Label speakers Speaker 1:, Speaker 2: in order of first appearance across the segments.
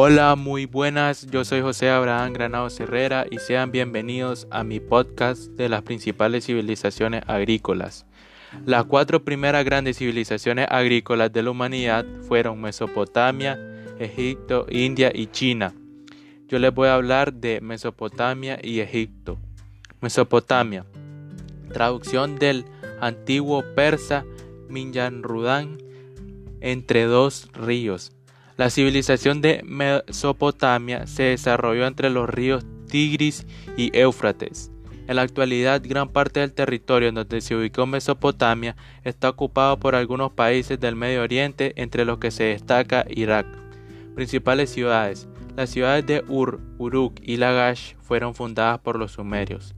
Speaker 1: Hola, muy buenas, yo soy José Abraham Granados Herrera y sean bienvenidos a mi podcast de las principales civilizaciones agrícolas. Las cuatro primeras grandes civilizaciones agrícolas de la humanidad fueron Mesopotamia, Egipto, India y China. Yo les voy a hablar de Mesopotamia y Egipto. Mesopotamia, traducción del antiguo persa Minyanrudan entre dos ríos. La civilización de Mesopotamia se desarrolló entre los ríos Tigris y Éufrates. En la actualidad, gran parte del territorio donde se ubicó Mesopotamia está ocupado por algunos países del Medio Oriente, entre los que se destaca Irak. Principales ciudades. Las ciudades de Ur, Uruk y Lagash fueron fundadas por los sumerios.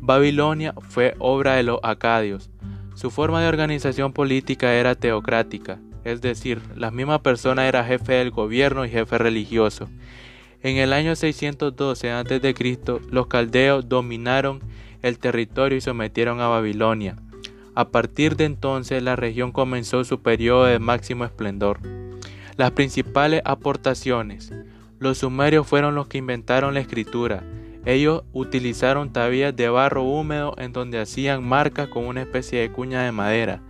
Speaker 1: Babilonia fue obra de los acadios. Su forma de organización política era teocrática, es decir, la misma persona era jefe del gobierno y jefe religioso. En el año 612 a.C., los caldeos dominaron el territorio y sometieron a Babilonia. A partir de entonces, la región comenzó su periodo de máximo esplendor. Las principales aportaciones. Los sumerios fueron los que inventaron la escritura, ellos utilizaron tablillas de barro húmedo en donde hacían marcas con una especie de cuña de madera.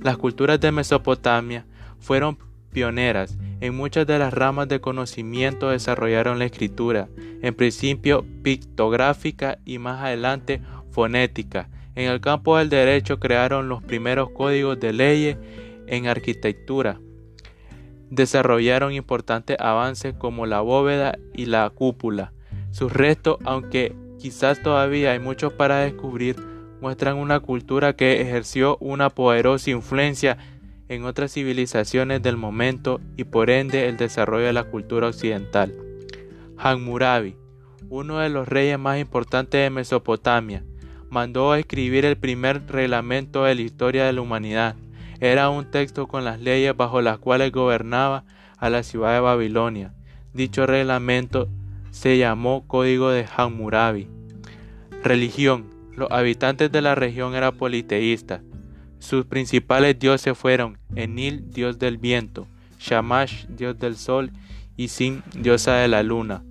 Speaker 1: Las culturas de Mesopotamia fueron pioneras. En muchas de las ramas de conocimiento desarrollaron la escritura, en principio pictográfica y más adelante fonética. En el campo del derecho crearon los primeros códigos de leyes en arquitectura. Desarrollaron importantes avances como la bóveda y la cúpula. Sus restos, aunque quizás todavía hay muchos para descubrir, muestran una cultura que ejerció una poderosa influencia en otras civilizaciones del momento y por ende el desarrollo de la cultura occidental. Hammurabi, uno de los reyes más importantes de Mesopotamia, mandó a escribir el primer reglamento de la historia de la humanidad. Era un texto con las leyes bajo las cuales gobernaba a la ciudad de Babilonia. Dicho reglamento se llamó Código de Hammurabi. Religión. Los habitantes de la región eran politeístas. Sus principales dioses fueron Enil, dios del viento, Shamash, dios del sol, y Sin, diosa de la luna.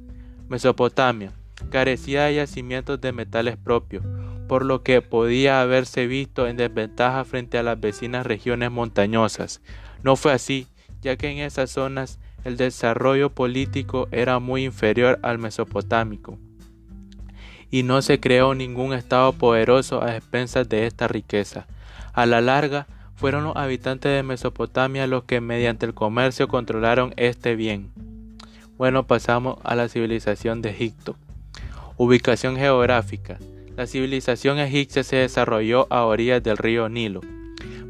Speaker 1: Mesopotamia carecía de yacimientos de metales propios, por lo que podía haberse visto en desventaja frente a las vecinas regiones montañosas. No fue así, ya que en esas zonas el desarrollo político era muy inferior al mesopotámico, y no se creó ningún estado poderoso a expensas de esta riqueza. A la larga, fueron los habitantes de Mesopotamia los que mediante el comercio controlaron este bien. Bueno, pasamos a la civilización de Egipto. Ubicación geográfica. La civilización egipcia se desarrolló a orillas del río Nilo.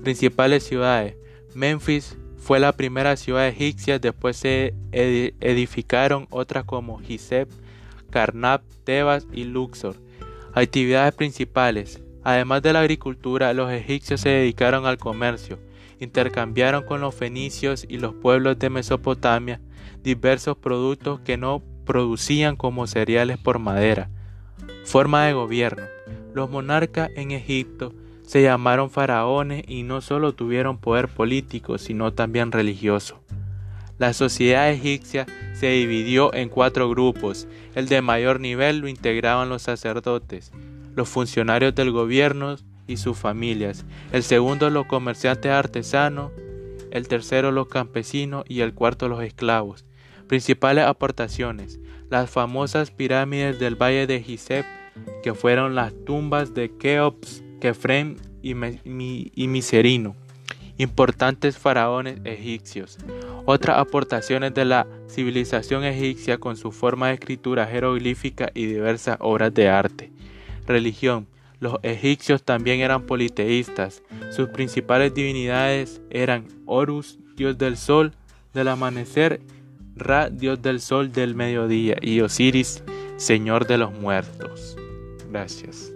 Speaker 1: Principales ciudades: Memphis, fue la primera ciudad egipcia, después se edificaron otras como Gizeh, Karnak, Tebas y Luxor. Actividades principales. Además de la agricultura, los egipcios se dedicaron al comercio, intercambiaron con los fenicios y los pueblos de Mesopotamia diversos productos que no producían como cereales por madera. Forma de gobierno. Los monarcas en Egipto se llamaron faraones y no solo tuvieron poder político, sino también religioso. La sociedad egipcia se dividió en cuatro grupos. El de mayor nivel lo integraban los sacerdotes, los funcionarios del gobierno y sus familias. El segundo los comerciantes artesanos, el tercero los campesinos y el cuarto los esclavos. Principales aportaciones. Las famosas pirámides del valle de Gizeh, que fueron las tumbas de Keops, Kefrem y, Miserino, importantes faraones egipcios. Otras aportaciones de la civilización egipcia con su forma de escritura jeroglífica y diversas obras de arte. Religión. Los egipcios también eran politeístas. Sus principales divinidades eran Horus, dios del sol, del amanecer, Ra, dios del sol del mediodía, y Osiris, señor de los muertos. Gracias.